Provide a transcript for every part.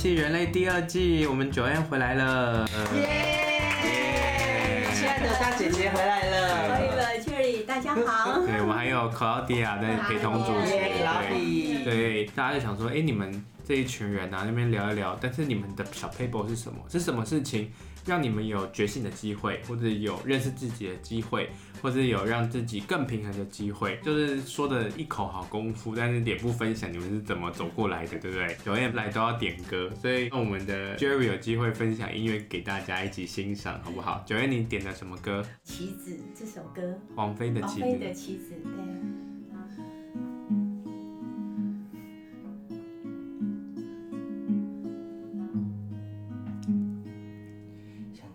系人类第二季，我们 Joanne 回来了，耶！亲爱的大姐姐回来了，欢迎了 Cherry，大家好。对，我们还有 Claudia 在陪同主持，对，对，大家就想说，哎，你们这一群人啊，那边聊一聊，但是你们的小 paper 是什么？是什么事情？让你们有觉醒的机会，或者有认识自己的机会，或者有让自己更平衡的机会，就是说的一口好功夫，但是也不分享你们是怎么走过来的，对不对？有人来都要点歌，所以让我们的 Jerry 有机会分享音乐给大家一起欣赏，好不好？九月你点的什么歌？棋子这首歌，王菲的棋子。王菲的棋子，对。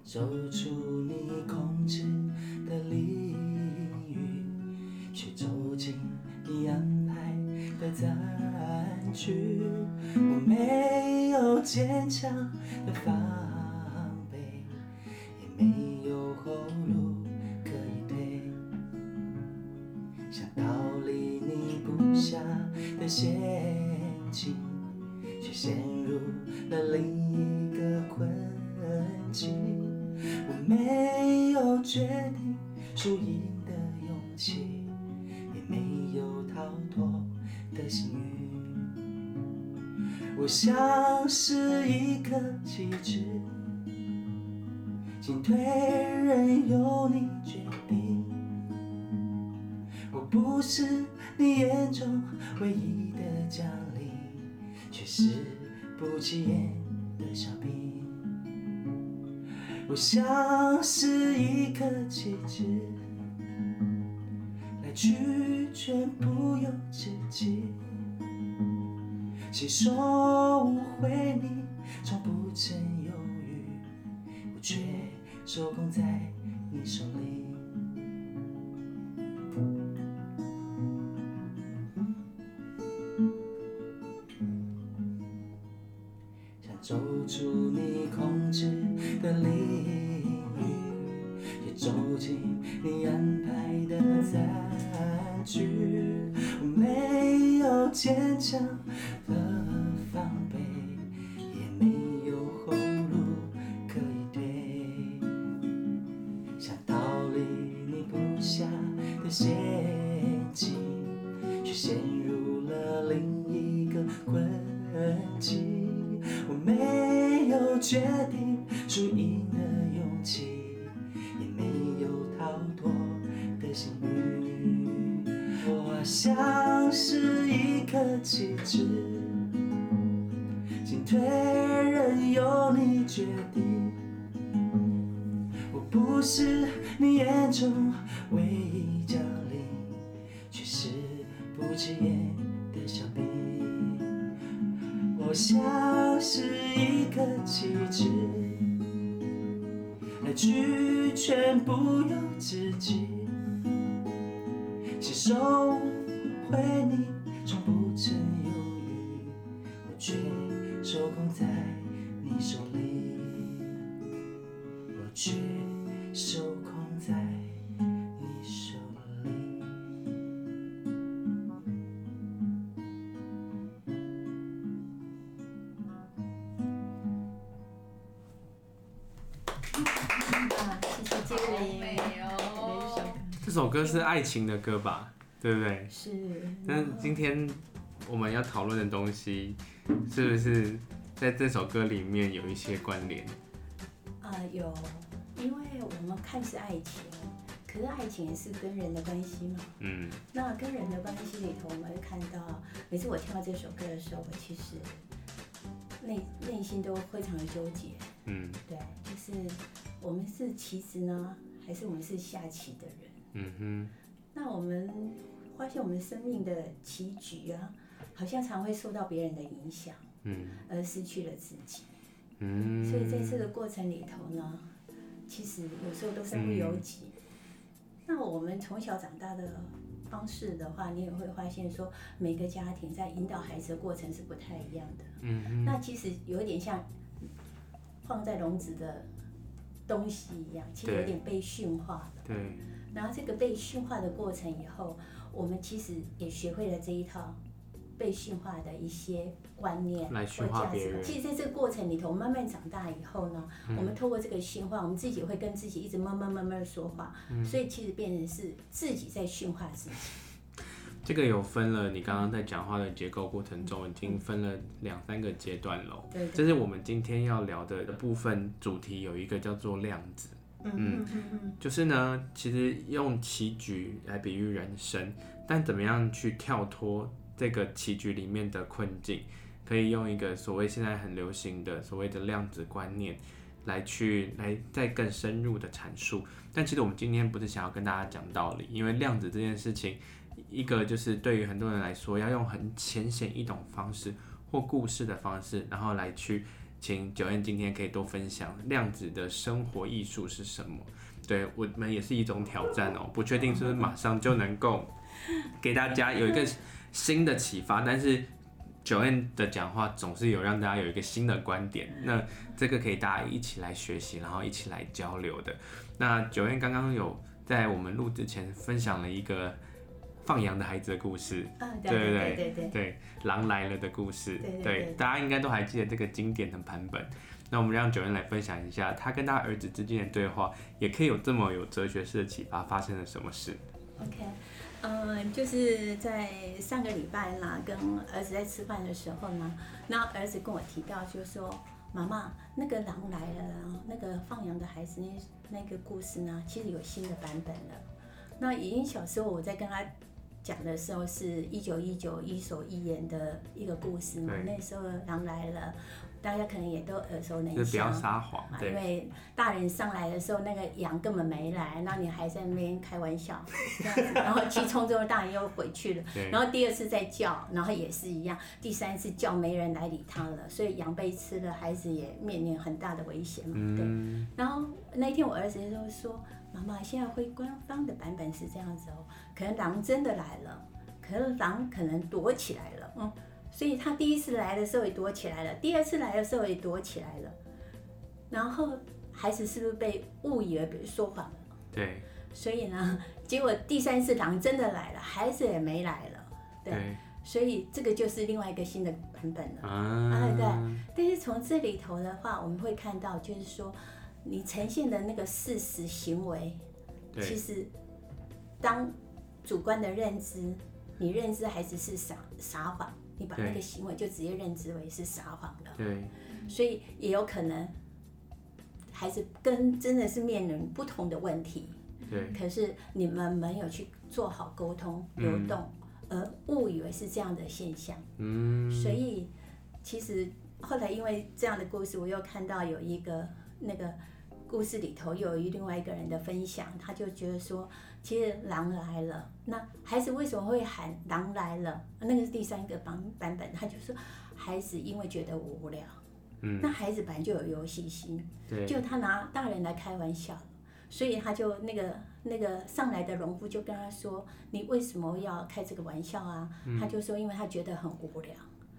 走出你控制的领域，却走进你安排的残局。我没有坚强的防来去全不由自己，谁说误会你，从不曾犹豫，我却受控在你手里。想走出你控制的领域，你安排的战局。我没有坚强像是一颗棋子，进退任由你决定。我不是你眼中唯一将领，却是不起眼的小兵。我像是一颗棋子，来去全不由自己，亲手误会你，从不曾犹豫，我却受控在你手里，我却歌是爱情的歌吧，对不对？是。那今天我们要讨论的东西，是不是在这首歌里面有一些关联？啊、呃，有，因为我们看是爱情，可是爱情也是跟人的关系嘛。嗯。那跟人的关系里头，我们会看到，每次我听到这首歌的时候，我其实内内心都非常的纠结。嗯。对，就是我们是棋子呢，还是我们是下棋的人？嗯哼，那我们发现我们生命的棋局啊，好像常会受到别人的影响，嗯，而失去了自己，嗯，所以在这个过程里头呢，其实有时候都身不由己。嗯、那我们从小长大的方式的话，你也会发现说，每个家庭在引导孩子的过程是不太一样的，嗯哼，那其实有一点像放在笼子的东西一样，其实有点被驯化的，对。对然后这个被驯化的过程以后，我们其实也学会了这一套被驯化的一些观念来驯化别人。其实在这个过程里头，慢慢长大以后呢，嗯、我们透过这个驯化，我们自己会跟自己一直慢慢慢慢说话，嗯、所以其实变成是自己在驯化自己。这个有分了，你刚刚在讲话的结构过程中，已经分了两三个阶段了。对，这是我们今天要聊的部分主题，有一个叫做量子。嗯，就是呢，其实用棋局来比喻人生，但怎么样去跳脱这个棋局里面的困境，可以用一个所谓现在很流行的所谓的量子观念来去来再更深入的阐述。但其实我们今天不是想要跟大家讲道理，因为量子这件事情，一个就是对于很多人来说，要用很浅显易懂方式或故事的方式，然后来去。请九燕今天可以多分享量子的生活艺术是什么？对我们也是一种挑战哦，不确定是不是马上就能够给大家有一个新的启发，但是九燕的讲话总是有让大家有一个新的观点，那这个可以大家一起来学习，然后一起来交流的。那九燕刚刚有在我们录之前分享了一个。放羊的孩子的故事，嗯，对对对对对，对狼来了的故事，对对，对，对，大家应该都还记得这个经典的版本。那我们让 Joanne 来分享一下，他跟他儿子之间的对话，也可以有这么有哲学式的启发，发生了什么事？OK，嗯，就是在上个礼拜啦，跟儿子在吃饭的时候呢，那儿子跟我提到，就是说，妈妈，那个狼来了，然后那个放羊的孩子那那个故事呢，其实有新的版本了。那已经小时候我在跟他。讲的时候是一九一九伊索寓言的一个故事嘛，那时候狼来了，大家可能也都耳熟能详。就不要撒谎，因为大人上来的时候，那个羊根本没来，那你还在那边开玩笑，这样子，然后气冲之后，大人又回去了。然后第二次再叫，然后也是一样，第三次叫没人来理他了，所以羊被吃了，孩子也面临很大的危险嘛。对。然后那天我儿子就说。妈妈，现在会官方的版本是这样子哦，可能狼真的来了，可是狼可能躲起来了，嗯，所以他第一次来的时候也躲起来了，第二次来的时候也躲起来了，然后孩子是不是被误以为被说谎了？对，所以呢，结果第三次狼真的来了，孩子也没来了，对，对，所以这个就是另外一个新的版本了，啊，对，但是从这里头的话，我们会看到就是说。你呈现的那个事实行为，其实当主观的认知，你认知孩子是撒撒谎，你把那个行为就直接认知为是撒谎了。对，所以也有可能孩子跟真的是面临不同的问题。对，可是你们没有去做好沟通流动，而误以为是这样的现象。嗯，所以其实后来因为这样的故事，我又看到有一个那个。故事里头又有一另外一个人的分享，他就觉得说，其实狼来了，那孩子为什么会喊狼来了？那个是第三个版版本，他就说孩子因为觉得无聊，嗯，那孩子本来就有游戏心，对，就他拿大人来开玩笑，所以他就那个那个上来的农夫就跟他说，你为什么要开这个玩笑啊？嗯，他就说，因为他觉得很无聊，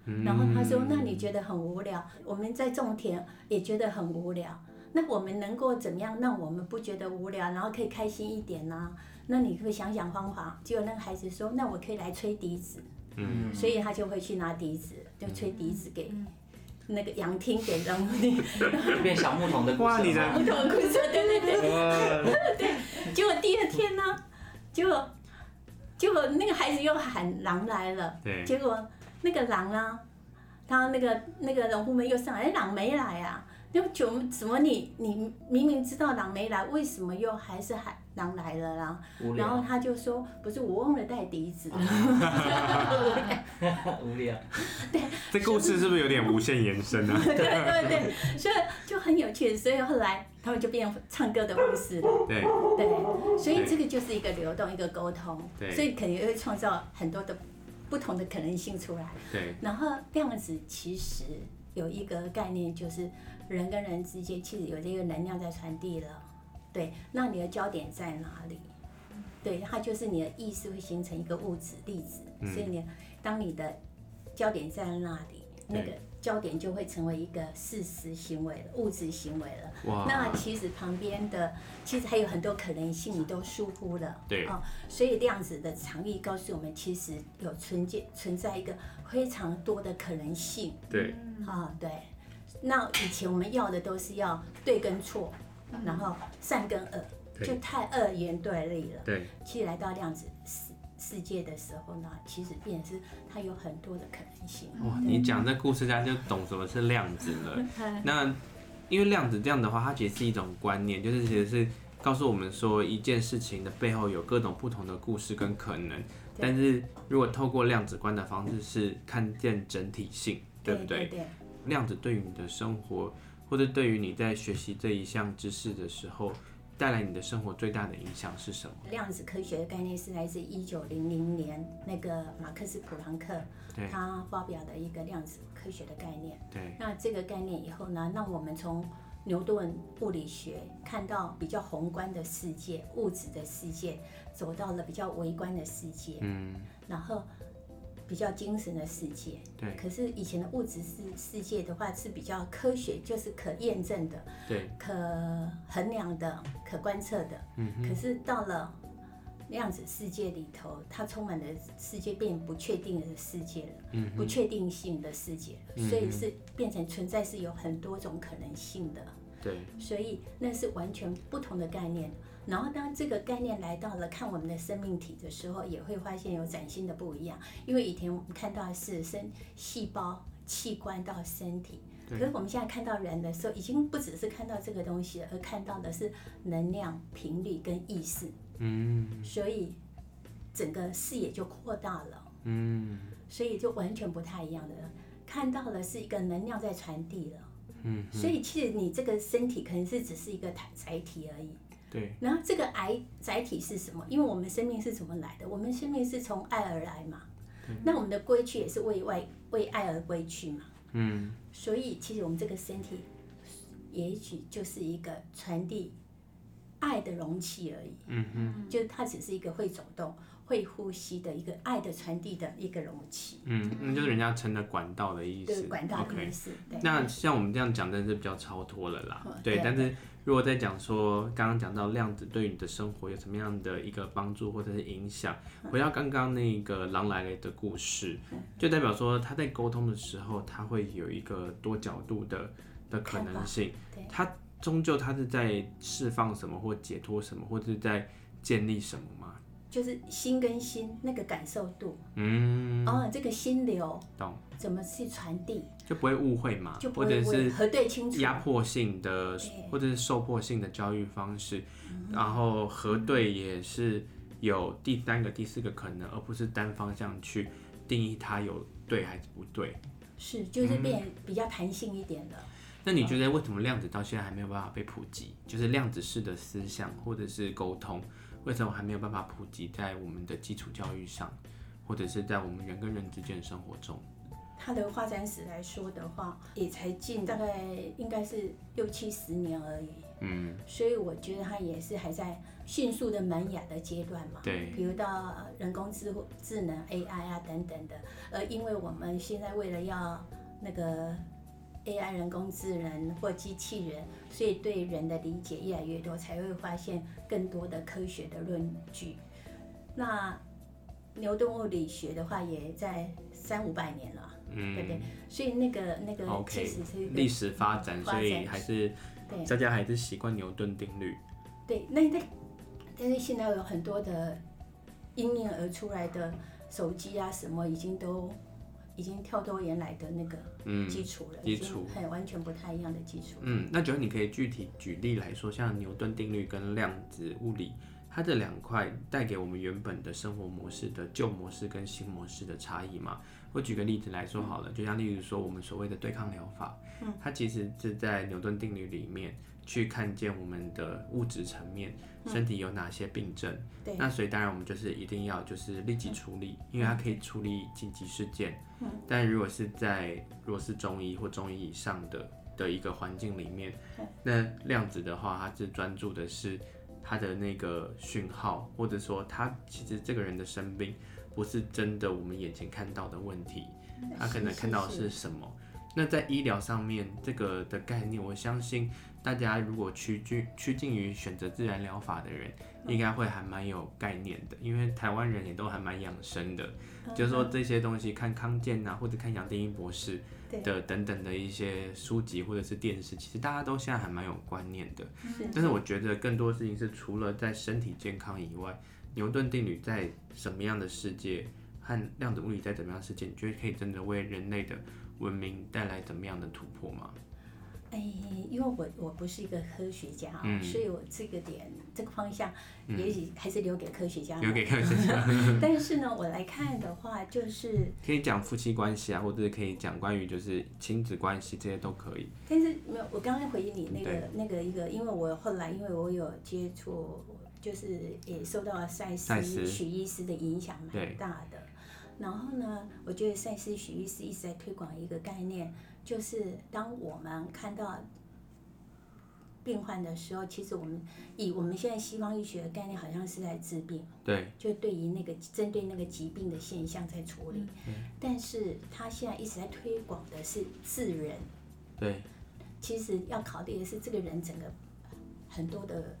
嗯，然后他说，那你觉得很无聊，我们在种田也觉得很无聊。那我们能够怎么样让我们不觉得无聊，然后可以开心一点呢、啊？那你会想想方法。结果那个孩子说：“那我可以来吹笛子。”嗯，所以他就会去拿笛子，就吹笛子给那个羊听，给农夫听。变小牧童的故事。小牧童的故事，对对对。对，结果第二天呢，结果结果那个孩子又喊狼来了。对。结果那个狼啊，他那个那个农夫们又上来，哎，狼没来啊。就怎怎么你你明明知道狼没来，为什么又还是还狼来了啦？然后他就说，不是我忘了带笛子。无聊。对。这故事是不是有点无限延伸啊？对对对，所以就很有趣，所以后来他们就变成唱歌的故事了。对。对，所以这个就是一个流动，一个沟通。对。所以肯定会创造很多的不同的可能性出来。对。然后量子其实有一个概念就是。人跟人之间其实有这个能量在传递了，对，那你的焦点在哪里？对，它就是你的意识会形成一个物质粒子，所以你当你的焦点在那里，那个焦点就会成为一个事实行为了，物质行为了。哇！那其实旁边的其实还有很多可能性，你都疏忽了。对。哦，所以量子的场域告诉我们，其实有存在存在一个非常多的可能性。对。啊、哦，对。那以前我们要的都是要对跟错，然后善跟恶，就太二元对立了。对。其实来到量子世世界的时候呢，其实变成是它有很多的可能性。哇，你讲这故事，大家就懂什么是量子了。那因为量子这样的话，它其实是一种观念，就是其实是告诉我们说，一件事情的背后有各种不同的故事跟可能。但是如果透过量子观的方式，是看见整体性，对不对？对对对。量子对于你的生活，或者对于你在学习这一项知识的时候，带来你的生活最大的影响是什么？量子科学的概念是来自一九零零年那个马克思普朗克，他发表的一个量子科学的概念。对。那这个概念以后呢，让我们从牛顿物理学看到比较宏观的世界，物质的世界，走到了比较微观的世界。嗯。然后。比较精神的世界，对。可是以前的物质世世界的话是比较科学，就是可验证的，对，可衡量的，可观测的。嗯。可是到了量子世界里头，它充满了世界变不确定的世界了，嗯，不确定性的世界，嗯，所以是变成存在是有很多种可能性的。对。所以那是完全不同的概念。然后，当这个概念来到了看我们的生命体的时候，也会发现有崭新的不一样。因为以前我们看到的是生细胞、器官到身体，可是我们现在看到人的时候，已经不只是看到这个东西了，而看到的是能量、频率跟意识。嗯。所以整个视野就扩大了。嗯。所以就完全不太一样的，看到的是一个能量在传递了。嗯。所以其实你这个身体可能是只是一个载体而已。对，然后这个癌载体是什么？因为我们生命是怎么来的？我们生命是从爱而来嘛。那我们的归去也是为外为爱而归去嘛。嗯。所以其实我们这个身体，也许就是一个传递爱的容器而已。嗯嗯。就是它只是一个会走动、会呼吸的一个爱的传递的一个容器。嗯，那就是人家称的管道的意思。对，管道的意思。那像我们这样讲，真的是比较超脱了啦。对，对，但是。如果在讲说，刚刚讲到量子对你的生活有什么样的一个帮助或者是影响，回到刚刚那个狼来了的故事，就代表说他在沟通的时候，他会有一个多角度的的可能性。他终究他是在释放什么或解脱什么，或者是在建立什么吗？就是心跟心那个感受度，嗯，哦，这个心流，懂？怎么去传递？就不会误会嘛，就不会或者是核对清楚，压迫性的或者是受迫性的教育方式，然后核对也是有第三个、第四个可能，而不是单方向去定义它有对还是不对。是，就是变比较弹性一点的。嗯。那你觉得为什么量子到现在还没有办法被普及？就是量子式的思想或者是沟通。为什么还没有办法普及在我们的基础教育上，或者是在我们人跟人之间的生活中？它的发展史来说的话，也才近大概应该是六七十年而已。嗯，所以我觉得它也是还在迅速的萌芽的阶段嘛。对，比如到人工智智能 AI 啊等等的，而因为我们现在为了要那个。AI 人工智能或机器人，所以对人的理解越来越多，才会发现更多的科学的论据。那牛顿物理学的话，也在三五百年了，嗯，对不对？所以那个那个其实是历、史发展，所以还是对大家还是习惯牛顿定律。对，那那但是现在有很多的因应而出来的手机啊，什么已经都。已经跳脱原来的那个基础了，嗯、基础很完全不太一样的基础。嗯，那觉得你可以具体举例来说，像牛顿定律跟量子物理，它这两块带给我们原本的生活模式的旧模式跟新模式的差异吗？我举个例子来说好了，嗯、就像例如说我们所谓的对抗疗法，嗯，它其实是在牛顿定律里面去看见我们的物质层面。身体有哪些病症？对，那所以当然我们就是一定要就是立即处理，因为它可以处理紧急事件。嗯，但如果是在如果是中医或中医以上的的一个环境里面，那量子的话，它是专注的是它的那个讯号，或者说他其实这个人的生病不是真的我们眼前看到的问题，他可能看到的是什么？那在医疗上面，这个的概念，我相信大家如果趋近趋近于选择自然疗法的人，应该会还蛮有概念的，因为台湾人也都还蛮养生的，就是说这些东西看康健啊，或者看杨定一博士的等等的一些书籍或者是电视，其实大家都现在还蛮有观念的。但是我觉得更多事情是除了在身体健康以外，牛顿定律在什么样的世界和量子物理在怎么样的世界，你觉得可以真的为人类的文明带来怎么样的突破吗？哎，因为我我不是一个科学家，嗯、所以我这个点这个方向，也许还是留给科学家。留给科学家。但是呢，我来看的话，就是可以讲夫妻关系啊，或者是可以讲关于就是亲子关系这些都可以。但是没有，我刚刚回应你那个那个一个，因为我后来因为我有接触，就是也受到赛斯许医师的影响蛮大的。然后呢，我觉得赛斯许医师一直在推广一个概念。就是当我们看到病患的时候，其实我们以我们现在西方医学的概念，好像是在治病。对。就对于那个针对那个疾病的现象在处理。嗯。但是他现在一直在推广的是治人。对。其实要考虑的是这个人整个很多的。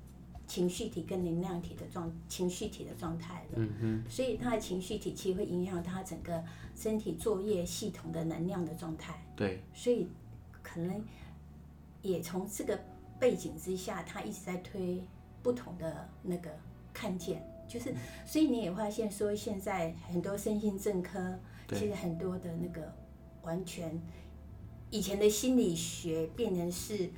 情绪体跟能量体的状，情绪体的状态的，嗯哼，所以他的情绪体其实会影响他整个身体作业系统的能量的状态。对，所以可能也从这个背景之下，他一直在推不同的那个看见，就是，所以你也发现说，现在很多身心症科，对其实很多的那个完全以前的心理学变成是。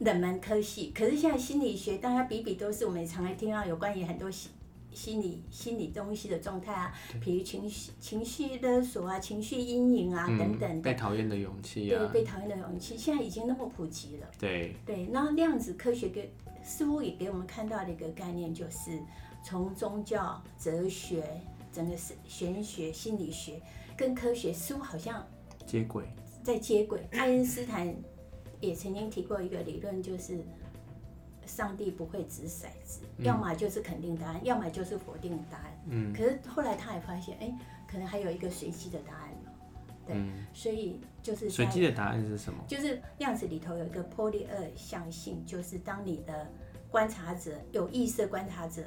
冷门科系，可是现在心理学大家比比都是，我们也常来听到有关于很多心心理心理东西的状态啊，比如情绪情绪勒索啊，情绪阴影啊、嗯、等等被讨厌的勇气啊，对，被讨厌的勇气，现在已经那么普及了。对对，那量子科学给似乎也给我们看到的一个概念，就是从宗教、哲学、整个是玄学、心理学跟科学似乎好像接轨，在接轨。爱因斯坦。也曾经提过一个理论，就是上帝不会掷骰子，嗯、要么就是肯定答案，要么就是否定答案。嗯。可是后来他也发现，哎、欸，可能还有一个随机的答案呢。对。嗯、所以就是随机的答案是什么？就是量子里头有一个波粒二象性，就是当你的观察者有意识的观察者，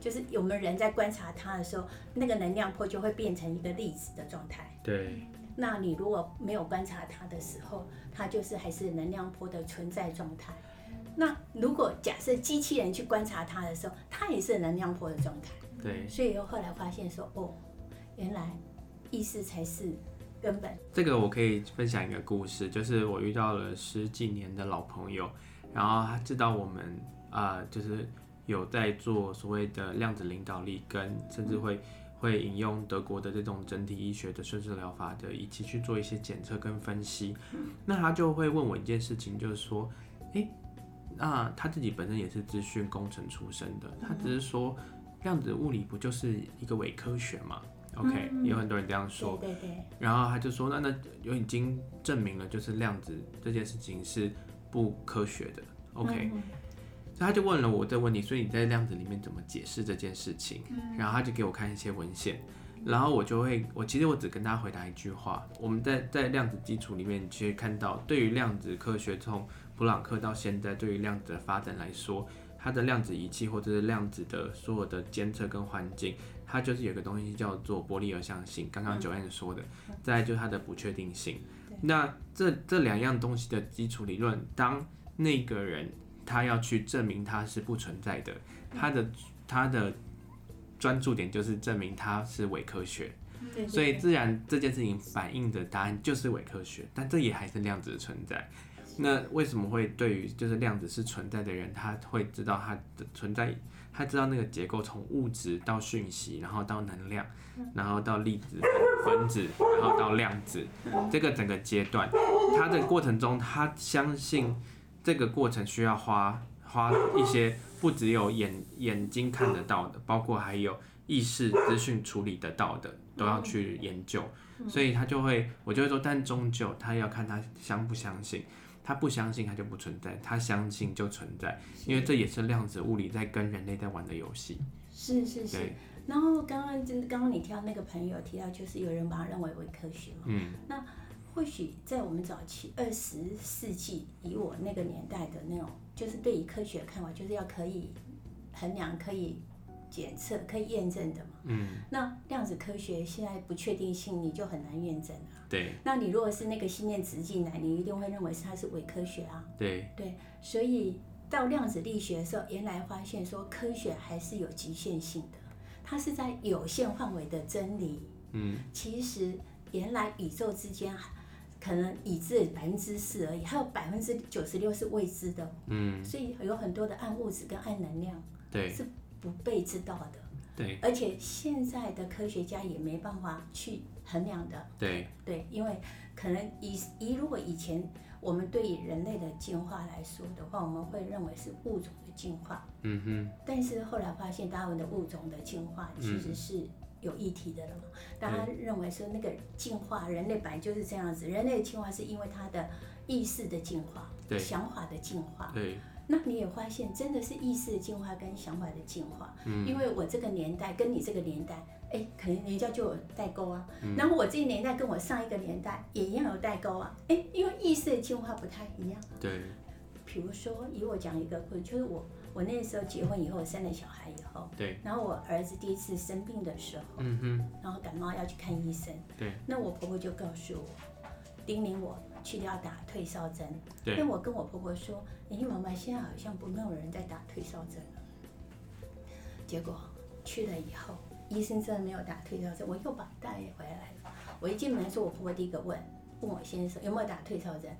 就是我们人在观察他的时候，那个能量波就会变成一个粒子的状态。对。那你如果没有观察它的时候，它就是还是能量波的存在状态。那如果假设机器人去观察它的时候，它也是能量波的状态。对。所以又后来发现说，哦，原来意识才是根本。这个我可以分享一个故事，就是我遇到了十几年的老朋友，然后他知道我们啊、呃，就是有在做所谓的量子领导力，跟甚至会。会引用德国的这种整体医学的顺势疗法的仪器去做一些检测跟分析，那他就会问我一件事情，就是说，诶，那他自己本身也是资讯工程出身的，他只是说量子物理不就是一个伪科学吗？OK，有很多人这样说，对对对。然后他就说，那那有已经证明了，就是量子这件事情是不科学的，OK。他就问了我这个问题，所以你在量子里面怎么解释这件事情？然后他就给我看一些文献，然后我就会，我其实我只跟他回答一句话：我们在在量子基础里面，其实看到对于量子科学从普朗克到现在，对于量子的发展来说，它的量子仪器或者是量子的所有的监测跟环境，它就是有个东西叫做波粒二象性。刚刚 Joanne 说的，再来就是它的不确定性。那这这两样东西的基础理论，当那个人。他要去证明它是不存在的，他的他的专注点就是证明它是伪科学，所以自然这件事情反映的答案就是伪科学，但这也还是量子的存在。那为什么会对于就是量子是存在的人，他会知道它的存在，他知道那个结构从物质到讯息，然后到能量，然后到粒子、分子，然后到量子，这个整个阶段，他的过程中，他相信。这个过程需要花花一些，不只有眼眼睛看得到的，包括还有意识资讯处理得到的，都要去研究。所以他就会，我就会说，但终究他要看他相不相信，他不相信他就不存在，他相信就存在，因为这也是量子物理在跟人类在玩的游戏。是是是。对然后刚刚就刚刚你提到那个朋友提到，就是有人把它认为伪科学嘛。嗯。那。或许在我们早期二十世纪，以我那个年代的那种，就是对于科学的看法，就是要可以衡量、可以检测、可以验证的嘛。嗯。那量子科学现在不确定性，你就很难验证了。对。那你如果是那个信念直进来，你一定会认为是它是伪科学啊。对。对，所以到量子力学的时候，原来发现说科学还是有局限性的，它是在有限范围的真理。嗯。其实原来宇宙之间。可能已知百分之四而已，还有百分之九十六是未知的。嗯，所以有很多的暗物质跟暗能量，对，是不被知道的。对，而且现在的科学家也没办法去衡量的。对，对，因为可能以以如果以前我们对于人类的进化来说的话，我们会认为是物种的进化。嗯哼。但是后来发现，达尔文的物种的进化其实是。有议题的了嘛？大家认为说那个进化，人类本来就是这样子。人类的进化是因为他的意识的进化，对，想法的进化。对。那你也发现，真的是意识的进化跟想法的进化。嗯。因为我这个年代跟你这个年代，哎、欸，可能人家就有代沟啊。嗯。然后我这个年代跟我上一个年代也一样有代沟啊。哎、欸，因为意识的进化不太一样。对。比如说，以我讲一个就是我。我那时候结婚以后，生了小孩以后，对，然后我儿子第一次生病的时候，嗯哼，然后感冒要去看医生，对，那我婆婆就告诉我，叮咛我去掉打退烧针，对，因为我跟我婆婆说，你，妈妈现在好像不没有人在打退烧针。了，结果去了以后，医生真的没有打退烧针，我又把他带回来了，我一进门说，我婆婆第一个问问我先生有没有打退烧针，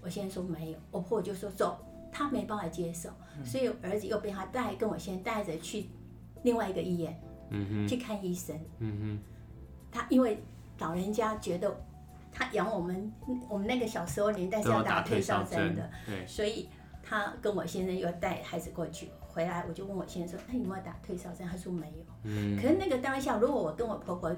我先生说没有，我婆婆就说走。他没办法接受，所以儿子又被他带，跟我先带着去另外一个医院，嗯哼，去看医生，嗯哼。他因为老人家觉得他养我们，我们那个小时候年代是要打退烧针的，对，所以他跟我先生又带孩子过去，回来我就问我先生说，他有没有打退烧针？他说没有，嗯。可是那个当下，如果我跟我婆婆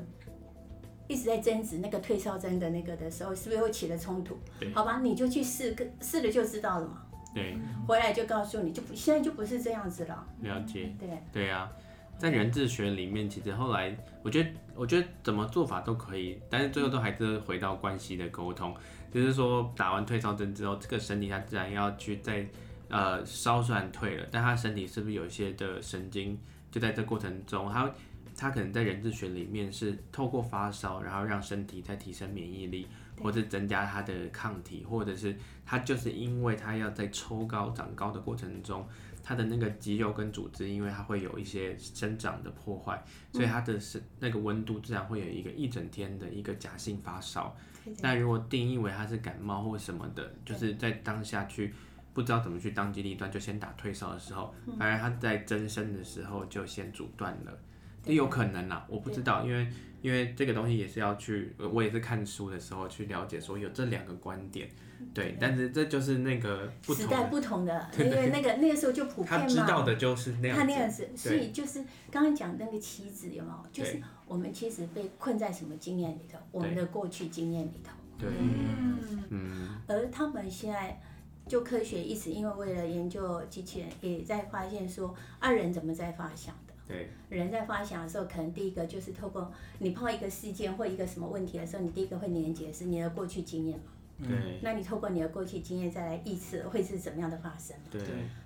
一直在争执那个退烧针的那个的时候，是不是会起了冲突？好吧，你就去试，试了就知道了嘛。对，回来就告诉你，就不现在就不是这样子了。了解。对。对啊，在人智学里面，其实后来我觉得，我觉得怎么做法都可以，但是最后都还是回到关系的沟通。就是说，打完退烧针之后，这个身体它自然要去在呃烧虽然退了，但它身体是不是有一些的神经就在这过程中，它它可能在人智学里面是透过发烧，然后让身体在提升免疫力。或者增加它的抗体，或者是它就是因为它要在抽高长高的过程中，它的那个肌肉跟组织，因为它会有一些生长的破坏，所以它的是那个温度自然会有一个一整天的一个假性发烧。那如果定义为它是感冒或什么的，就是在当下去不知道怎么去当机立断，就先打退烧的时候，反而它在增生的时候就先阻断了，也有可能啦，我不知道，因为。因为这个东西也是要去，我也是看书的时候去了解，说有这两个观点，对，但是这就是那个不同时代不同的，因为那个那个时候就普遍嘛，他知道的就是那样，他那样子，所以就是刚刚讲那个棋子有没有？就是我们其实被困在什么经验里头？我们的过去经验里头，对，嗯。嗯，而他们现在就科学一直因为为了研究机器人，也在发现说，二人怎么在发想。对，人在发想的时候，可能第一个就是透过你碰到一个事件或一个什么问题的时候，你第一个会连接是你的过去经验嘛。对、嗯。那你透过你的过去经验再来预测会是怎么样的发生？对。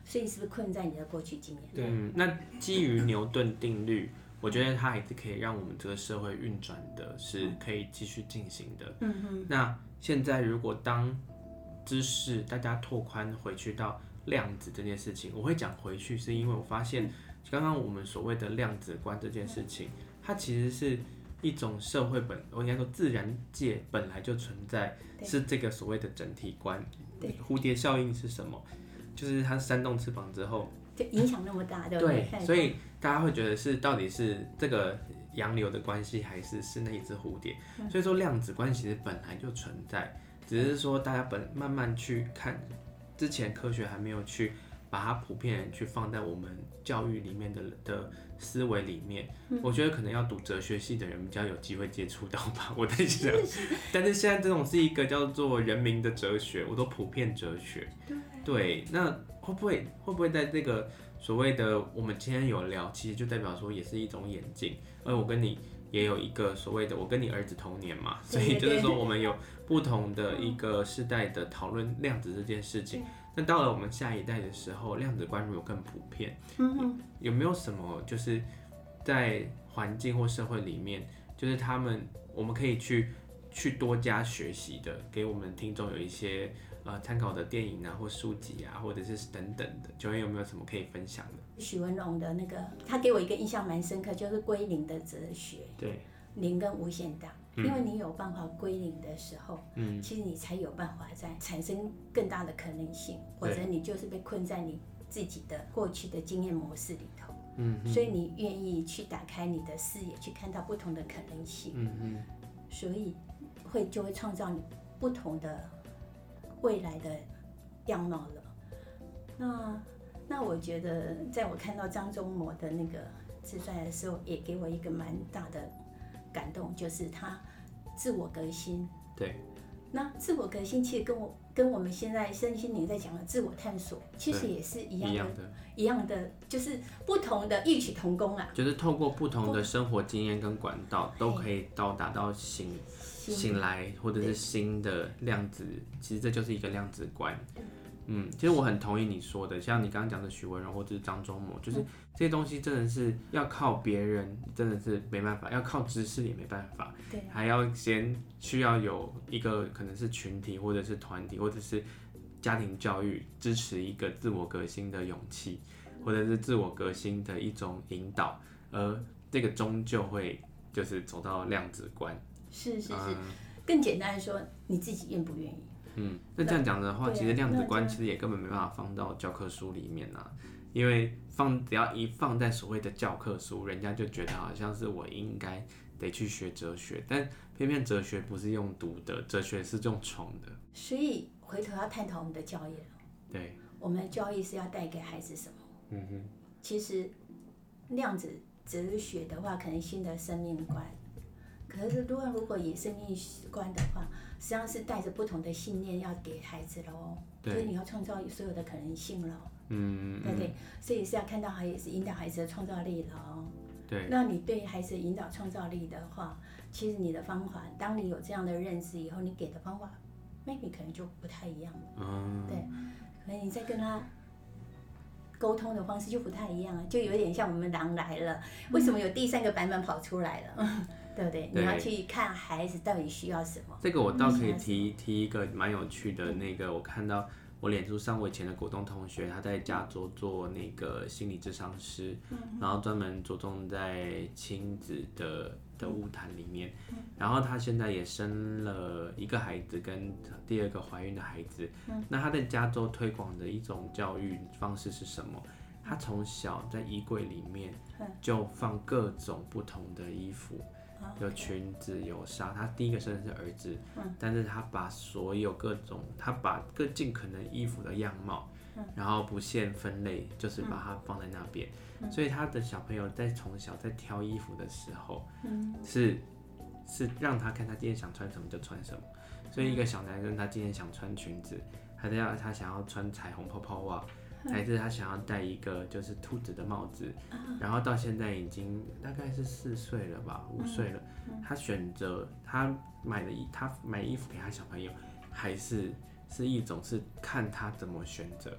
所以是不是困在你的过去经验？对。那基于牛顿定律，我觉得它还是可以让我们这个社会运转的，是可以继续进行的。嗯哼。那现在如果当知识大家拓宽回去到量子这件事情，我会讲回去，是因为我发现。刚刚我们所谓的量子观这件事情，它其实是一种社会本，我应该说自然界本来就存在，是这个所谓的整体观。蝴蝶效应是什么？就是它扇动翅膀之后，就影响那么大，对不对？对，所以大家会觉得是到底是这个洋流的关系，还是是那一只蝴蝶？所以说量子观其实本来就存在，只是说大家本慢慢去看，之前科学还没有去。把它普遍去放在我们教育里面的的思维里面，嗯，我觉得可能要读哲学系的人比较有机会接触到吧。我在想，但是现在这种是一个叫做人民的哲学，我都普遍哲学。对，那会不会会不会在这个所谓的我们今天有聊，其实就代表说也是一种眼镜。而我跟你也有一个所谓的“我跟你儿子同年”嘛，所以就是说我们有不同的一个世代的讨论量子这件事情。那到了我们下一代的时候，量子观如果更普遍，嗯，有没有什么就是在环境或社会里面，就是他们我们可以去去多加学习的，给我们听众有一些。呃，参考的电影啊，或书籍啊，或者是等等的，九月有没有什么可以分享的？许文龙的那个，他给我一个印象蛮深刻，就是归零的哲学。对，零跟无限大，嗯、因为你有办法归零的时候，嗯，其实你才有办法在产生更大的可能性，或者你就是被困在你自己的过去的经验模式里头，嗯，所以你愿意去打开你的视野，去看到不同的可能性，嗯嗯，所以会就会创造你不同的。未来的样貌了，那那我觉得，在我看到张忠谋的那个自传的时候，也给我一个蛮大的感动，就是他自我革新。对。那自我革新其实跟我跟我们现在身心灵在讲的自我探索，其实也是一样的，一样的，就是不同的异曲同工啊。就是透过不同的生活经验跟管道，都可以到达到醒。醒来，或者是新的量子，其实这就是一个量子观。嗯，其实我很同意你说的，像你刚刚讲的许文荣或者是张忠谋，就是这些东西真的是要靠别人，真的是没办法；要靠知识也没办法。对，还要先需要有一个可能是群体，或者是团体，或者是家庭教育支持一个自我革新的勇气，或者是自我革新的一种引导，而这个终究会就是走到量子观。是是是，嗯、更简单的说，你自己愿不愿意？嗯，那这样讲的话，其实量子观其实也根本没办法放到教科书里面啊，因为放只要一放在所谓的教科书，人家就觉得好像是我应该得去学哲学，但偏偏哲学不是用读的，哲学是用闯的。所以回头要探讨我们的教育了。对，我们的教育是要带给孩子什么？嗯哼，其实量子哲学的话，可能新的生命观。可是，如果如果以生命观的话，实际上是带着不同的信念要给孩子喽。对。所以你要创造所有的可能性喽。嗯。对不对？所以是要看到孩子，引导孩子的创造力喽。对。那你对孩子引导创造力的话，其实你的方法，当你有这样的认知以后，你给的方法，maybe 可能就不太一样了。嗯。对。可能你在跟他沟通的方式就不太一样了，就有点像我们狼来了，为什么有第三个版本跑出来了？嗯对不对？你要去看孩子到底需要什么。这个我倒可以提提一个蛮有趣的那个，我看到我脸书上我以前的国中同学，他在加州做那个心理智商师，然后专门着重在亲子的的物谈里面。然后他现在也生了一个孩子跟第二个怀孕的孩子。那他在加州推广的一种教育方式是什么？他从小在衣柜里面就放各种不同的衣服。有裙子，有纱。他第一个生的是儿子，嗯、但是他把所有各种，他把各尽可能衣服的样貌，嗯、然后不限分类，就是把它放在那边。嗯、所以他的小朋友在从小在挑衣服的时候，嗯、是是让他看他今天想穿什么就穿什么。所以一个小男生他今天想穿裙子，还是要他想要穿彩虹泡泡袜。孩子他想要戴一个就是兔子的帽子，然后到现在已经大概是四岁了吧，五岁了。他选择他买的衣，他买衣服给他小朋友，还是是一种是看他怎么选择，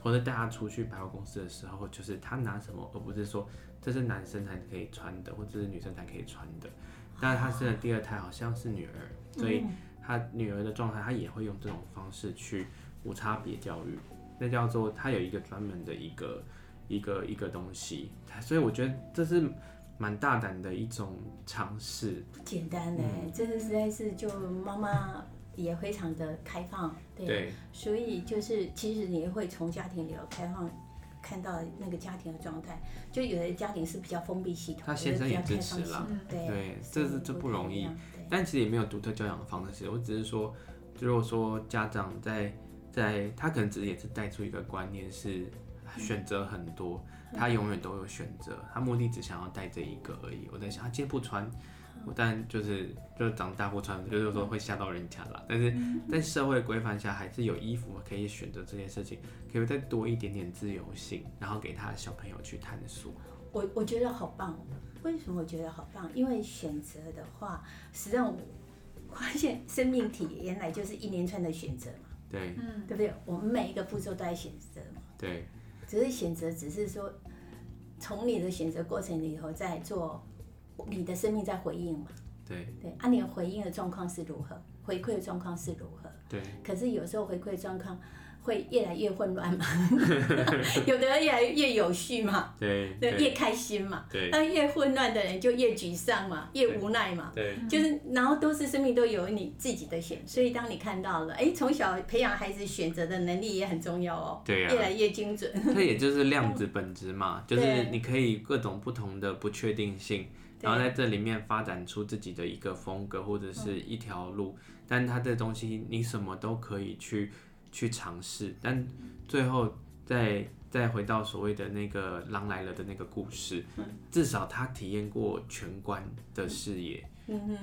或者带他出去百货公司的时候，就是他拿什么，而不是说这是男生才可以穿的，或者是女生才可以穿的。但是他生的第二胎好像是女儿，所以他女儿的状态，他也会用这种方式去无差别教育。那叫做他有一个专门的一个一个一个东西，所以我觉得这是蛮大胆的一种尝试。不简单嘞，嗯、这个实在是就妈妈也非常的开放，对，对所以就是其实你会从家庭里头开放看到那个家庭的状态，就有的家庭是比较封闭系统，他先生也支持了，对，对，这是这不容易，但其实也没有独特教养的方式，我只是说，如果说家长在。在他可能只是也是带出一个观念，是选择很多，他永远都有选择，他目的只想要带这一个而已。我在想，他今天不穿，但就是就是长大不穿，就是说会吓到人家啦。但是在社会规范下，还是有衣服可以选择这件事情，可以再多一点点自由性，然后给他的小朋友去探索。我我觉得好棒。为什么我觉得好棒？因为选择的话，实际上我发现生命体原来就是一连串的选择嘛。对，嗯，对不对？我们每一个步骤都在选择嘛。对。只是选择，只是说从你的选择过程里头在做你的生命在回应嘛。对。对，啊，你的回应的状况是如何？回馈的状况是如何？对。可是有时候回馈状况。会越来越混乱嘛，有的人越来越有序嘛，对，对，越开心嘛，对，那越混乱的人就越沮丧嘛，越无奈嘛，对，就是然后都是生命都有你自己的选，所以当你看到了，哎，从小培养孩子选择的能力也很重要哦，对呀，越来越精准，这也就是量子 本质嘛，就是你可以各种不同的不确定性，然后在这里面发展出自己的一个风格或者是一条路，但它这东西你什么都可以去。去尝试，但最后再再回到所谓的那个狼来了的那个故事，至少他体验过全观的视野。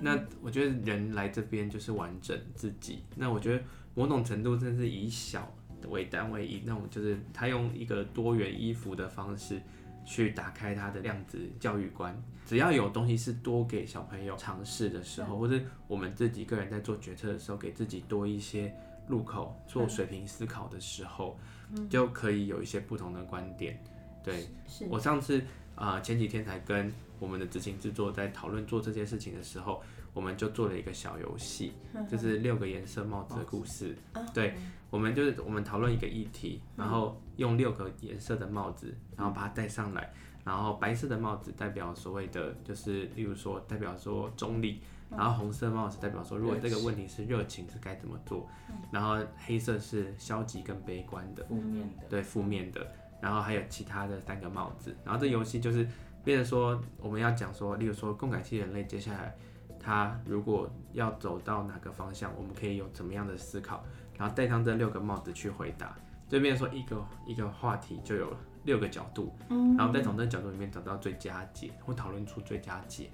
那我觉得人来这边就是完整自己。那我觉得某种程度真的是以小为单位，以那种就是他用一个多元衣服的方式去打开他的量子教育观。只要有东西是多给小朋友尝试的时候，或者我们自己个人在做决策的时候，给自己多一些。入口做水平思考的时候，嗯、就可以有一些不同的观点。对，我上次啊、呃、前几天才跟我们的执行制作在讨论做这件事情的时候，我们就做了一个小游戏，嗯、就是六个颜色帽子的故事。哦、对，嗯、我们就是我们讨论一个议题，然后用六个颜色的帽子，然后把它戴上来，然后白色的帽子代表所谓的就是，例如说代表说中立。然后红色帽子代表说，如果这个问题是热情，是该怎么做？然后黑色是消极跟悲观的，负面的，对，负面的。然后还有其他的三个帽子。然后这游戏就是，变成说我们要讲说，例如说共感系人类接下来他如果要走到哪个方向，我们可以有怎么样的思考？然后戴上这六个帽子去回答，这边说一个一个话题就有六个角度，然后再从这角度里面找到最佳解，或讨论出最佳解。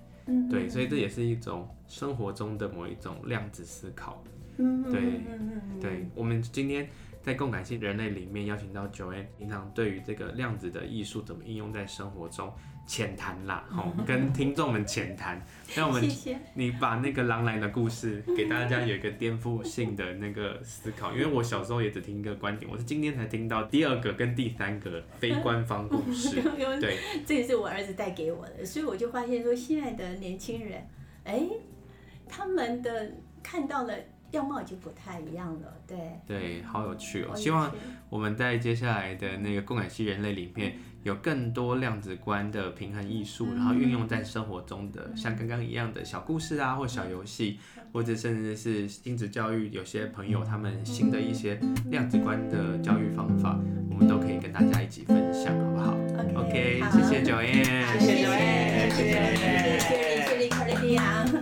对，所以这也是一种生活中的某一种量子思考。对，对，我们今天在共感性人类里面邀请到 Joanne，平常对于这个量子的艺术怎么应用在生活中。浅谈啦，吼，跟听众们浅谈。那我们，你把那个狼来的故事给大家有一个颠覆性的那个思考，因为我小时候也只听一个观点，我是今天才听到第二个跟第三个非官方故事。对，这也是我儿子带给我的，所以我就发现说，现在的年轻人，哎、欸，他们的看到了。样貌已经不太一样了，对对，好有趣哦！希望我们在接下来的那个共感系人类里面，有更多量子观的平衡艺术，然后运用在生活中的，像刚刚一样的小故事啊，或小游戏，或者甚至是亲子教育，有些朋友他们新的一些量子观的教育方法，我们都可以跟大家一起分享，好不好？OK，谢谢九燕，谢谢九燕谢。谢 Joanne，谢谢。